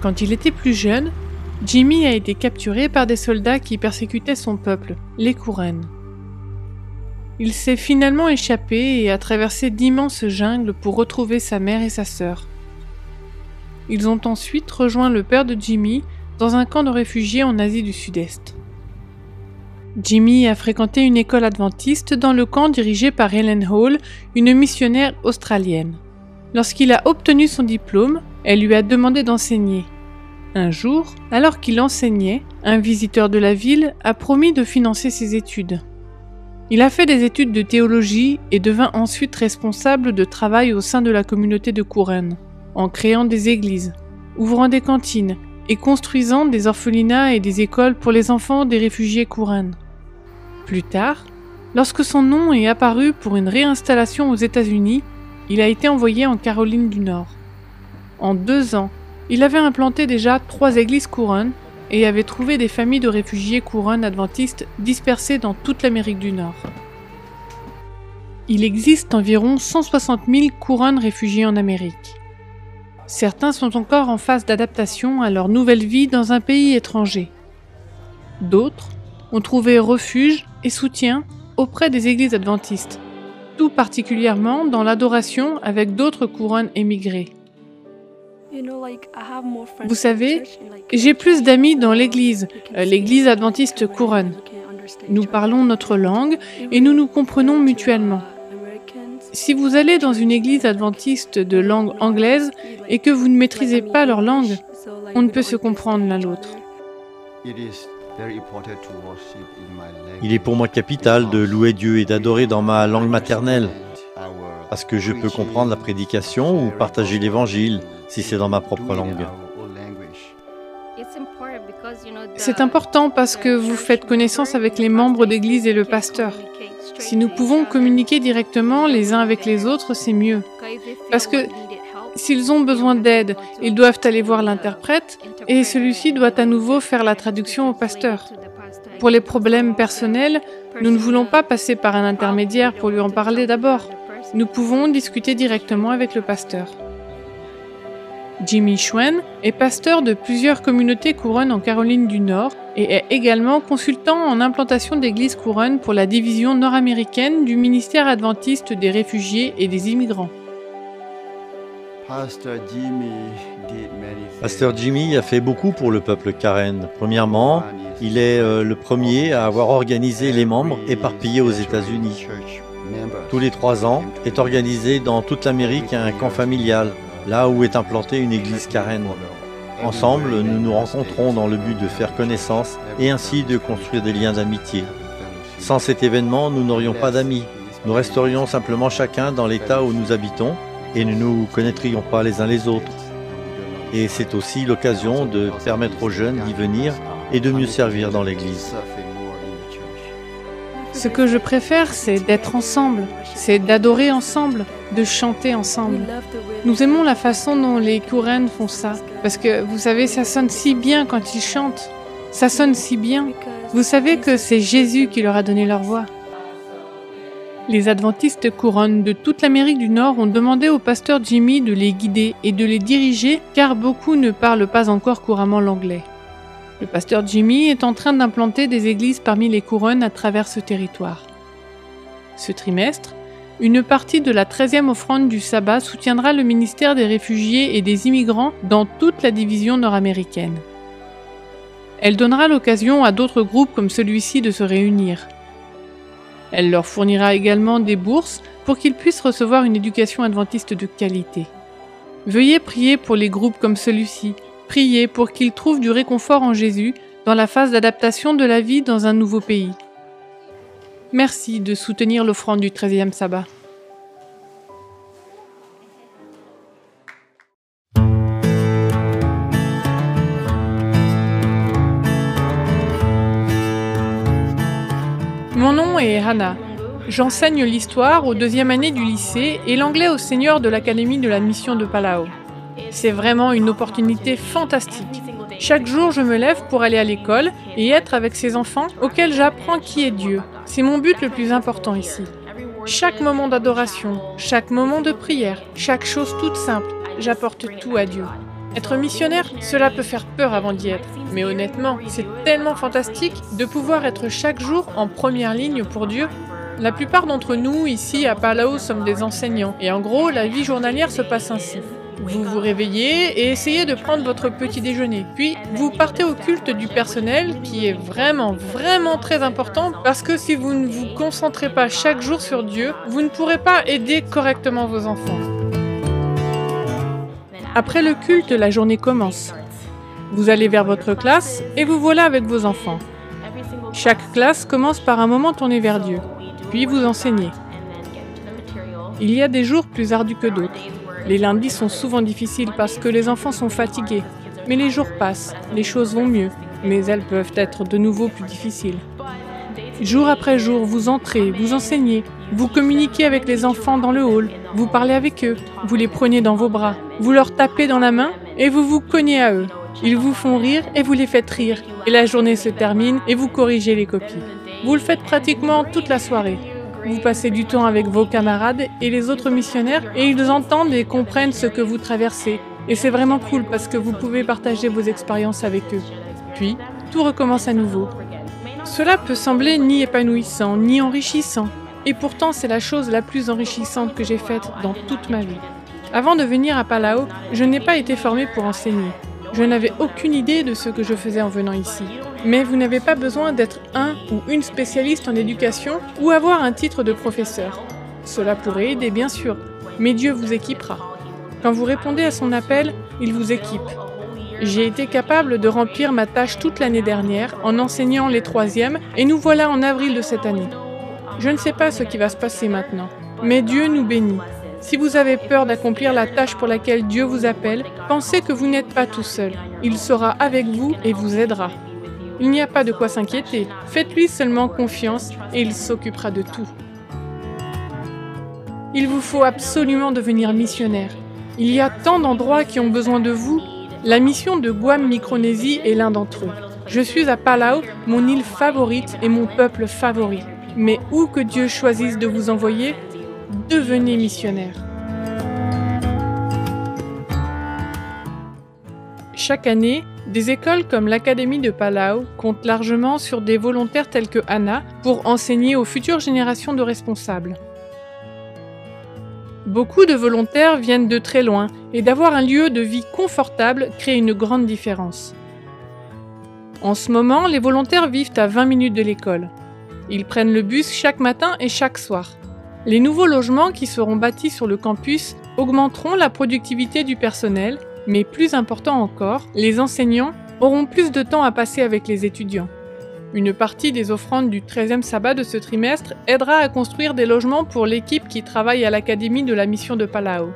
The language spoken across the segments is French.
Quand il était plus jeune, Jimmy a été capturé par des soldats qui persécutaient son peuple, les Kouren. Il s'est finalement échappé et a traversé d'immenses jungles pour retrouver sa mère et sa sœur. Ils ont ensuite rejoint le père de Jimmy dans un camp de réfugiés en Asie du Sud-Est. Jimmy a fréquenté une école adventiste dans le camp dirigé par Helen Hall, une missionnaire australienne. Lorsqu'il a obtenu son diplôme, elle lui a demandé d'enseigner. Un jour, alors qu'il enseignait, un visiteur de la ville a promis de financer ses études. Il a fait des études de théologie et devint ensuite responsable de travail au sein de la communauté de Couronne, en créant des églises, ouvrant des cantines et construisant des orphelinats et des écoles pour les enfants des réfugiés Couronne. Plus tard, lorsque son nom est apparu pour une réinstallation aux États-Unis, il a été envoyé en Caroline du Nord. En deux ans, il avait implanté déjà trois églises couronnes et avait trouvé des familles de réfugiés couronnes adventistes dispersées dans toute l'Amérique du Nord. Il existe environ 160 000 couronnes réfugiés en Amérique. Certains sont encore en phase d'adaptation à leur nouvelle vie dans un pays étranger. D'autres ont trouvé refuge et soutien auprès des églises adventistes, tout particulièrement dans l'adoration avec d'autres couronnes émigrées. Vous savez, j'ai plus d'amis dans l'église, euh, l'église adventiste couronne. Nous parlons notre langue et nous nous comprenons mutuellement. Si vous allez dans une église adventiste de langue anglaise et que vous ne maîtrisez pas leur langue, on ne peut se comprendre l'un l'autre. Il est pour moi capital de louer Dieu et d'adorer dans ma langue maternelle, parce que je peux comprendre la prédication ou partager l'évangile si c'est dans ma propre langue. C'est important parce que vous faites connaissance avec les membres d'église et le pasteur. Si nous pouvons communiquer directement les uns avec les autres, c'est mieux. Parce que s'ils ont besoin d'aide, ils doivent aller voir l'interprète et celui-ci doit à nouveau faire la traduction au pasteur. Pour les problèmes personnels, nous ne voulons pas passer par un intermédiaire pour lui en parler d'abord. Nous pouvons discuter directement avec le pasteur. Jimmy Schwen est pasteur de plusieurs communautés couronnes en Caroline du Nord et est également consultant en implantation d'églises couronnes pour la division nord-américaine du ministère adventiste des réfugiés et des immigrants. Pasteur Jimmy a fait beaucoup pour le peuple Karen. Premièrement, il est euh, le premier à avoir organisé les membres éparpillés aux États-Unis. Tous les trois ans est organisé dans toute l'Amérique un camp familial là où est implantée une église carène. Ensemble, nous nous rencontrons dans le but de faire connaissance et ainsi de construire des liens d'amitié. Sans cet événement, nous n'aurions pas d'amis. Nous resterions simplement chacun dans l'état où nous habitons et ne nous connaîtrions pas les uns les autres. Et c'est aussi l'occasion de permettre aux jeunes d'y venir et de mieux servir dans l'Église. Ce que je préfère, c'est d'être ensemble, c'est d'adorer ensemble, de chanter ensemble. Nous aimons la façon dont les Kouren font ça, parce que vous savez, ça sonne si bien quand ils chantent. Ça sonne si bien. Vous savez que c'est Jésus qui leur a donné leur voix. Les adventistes couronnes de toute l'Amérique du Nord ont demandé au pasteur Jimmy de les guider et de les diriger car beaucoup ne parlent pas encore couramment l'anglais. Le pasteur Jimmy est en train d'implanter des églises parmi les couronnes à travers ce territoire. Ce trimestre, une partie de la 13e offrande du sabbat soutiendra le ministère des réfugiés et des immigrants dans toute la division nord-américaine. Elle donnera l'occasion à d'autres groupes comme celui-ci de se réunir. Elle leur fournira également des bourses pour qu'ils puissent recevoir une éducation adventiste de qualité. Veuillez prier pour les groupes comme celui-ci. Priez pour qu'ils trouvent du réconfort en Jésus dans la phase d'adaptation de la vie dans un nouveau pays. Merci de soutenir l'offrande du 13e sabbat. Mon nom est Hannah. J'enseigne l'histoire aux deuxième année du lycée et l'anglais au seigneur de l'Académie de la mission de Palau. C'est vraiment une opportunité fantastique. Chaque jour, je me lève pour aller à l'école et être avec ces enfants auxquels j'apprends qui est Dieu. C'est mon but le plus important ici. Chaque moment d'adoration, chaque moment de prière, chaque chose toute simple, j'apporte tout à Dieu. Être missionnaire, cela peut faire peur avant d'y être. Mais honnêtement, c'est tellement fantastique de pouvoir être chaque jour en première ligne pour Dieu. La plupart d'entre nous, ici à Palau, sommes des enseignants. Et en gros, la vie journalière se passe ainsi. Vous vous réveillez et essayez de prendre votre petit déjeuner. Puis, vous partez au culte du personnel qui est vraiment, vraiment très important parce que si vous ne vous concentrez pas chaque jour sur Dieu, vous ne pourrez pas aider correctement vos enfants. Après le culte, la journée commence. Vous allez vers votre classe et vous voilà avec vos enfants. Chaque classe commence par un moment tourné vers Dieu, puis vous enseignez. Il y a des jours plus ardus que d'autres. Les lundis sont souvent difficiles parce que les enfants sont fatigués. Mais les jours passent, les choses vont mieux, mais elles peuvent être de nouveau plus difficiles. Jour après jour, vous entrez, vous enseignez, vous communiquez avec les enfants dans le hall, vous parlez avec eux, vous les prenez dans vos bras, vous leur tapez dans la main et vous vous cognez à eux. Ils vous font rire et vous les faites rire. Et la journée se termine et vous corrigez les copies. Vous le faites pratiquement toute la soirée. Vous passez du temps avec vos camarades et les autres missionnaires et ils entendent et comprennent ce que vous traversez. Et c'est vraiment cool parce que vous pouvez partager vos expériences avec eux. Puis, tout recommence à nouveau. Cela peut sembler ni épanouissant, ni enrichissant. Et pourtant, c'est la chose la plus enrichissante que j'ai faite dans toute ma vie. Avant de venir à Palau, je n'ai pas été formé pour enseigner. Je n'avais aucune idée de ce que je faisais en venant ici. Mais vous n'avez pas besoin d'être un ou une spécialiste en éducation ou avoir un titre de professeur. Cela pourrait aider, bien sûr, mais Dieu vous équipera. Quand vous répondez à son appel, il vous équipe. J'ai été capable de remplir ma tâche toute l'année dernière en enseignant les troisièmes et nous voilà en avril de cette année. Je ne sais pas ce qui va se passer maintenant, mais Dieu nous bénit. Si vous avez peur d'accomplir la tâche pour laquelle Dieu vous appelle, pensez que vous n'êtes pas tout seul. Il sera avec vous et vous aidera. Il n'y a pas de quoi s'inquiéter. Faites-lui seulement confiance et il s'occupera de tout. Il vous faut absolument devenir missionnaire. Il y a tant d'endroits qui ont besoin de vous. La mission de Guam Micronésie est l'un d'entre eux. Je suis à Palau, mon île favorite et mon peuple favori. Mais où que Dieu choisisse de vous envoyer, devenez missionnaire. Chaque année, des écoles comme l'Académie de Palau comptent largement sur des volontaires tels que Anna pour enseigner aux futures générations de responsables. Beaucoup de volontaires viennent de très loin et d'avoir un lieu de vie confortable crée une grande différence. En ce moment, les volontaires vivent à 20 minutes de l'école. Ils prennent le bus chaque matin et chaque soir. Les nouveaux logements qui seront bâtis sur le campus augmenteront la productivité du personnel, mais plus important encore, les enseignants auront plus de temps à passer avec les étudiants. Une partie des offrandes du 13e sabbat de ce trimestre aidera à construire des logements pour l'équipe qui travaille à l'Académie de la mission de Palau.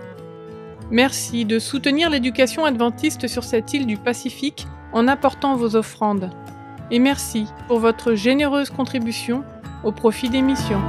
Merci de soutenir l'éducation adventiste sur cette île du Pacifique en apportant vos offrandes. Et merci pour votre généreuse contribution au profit des missions.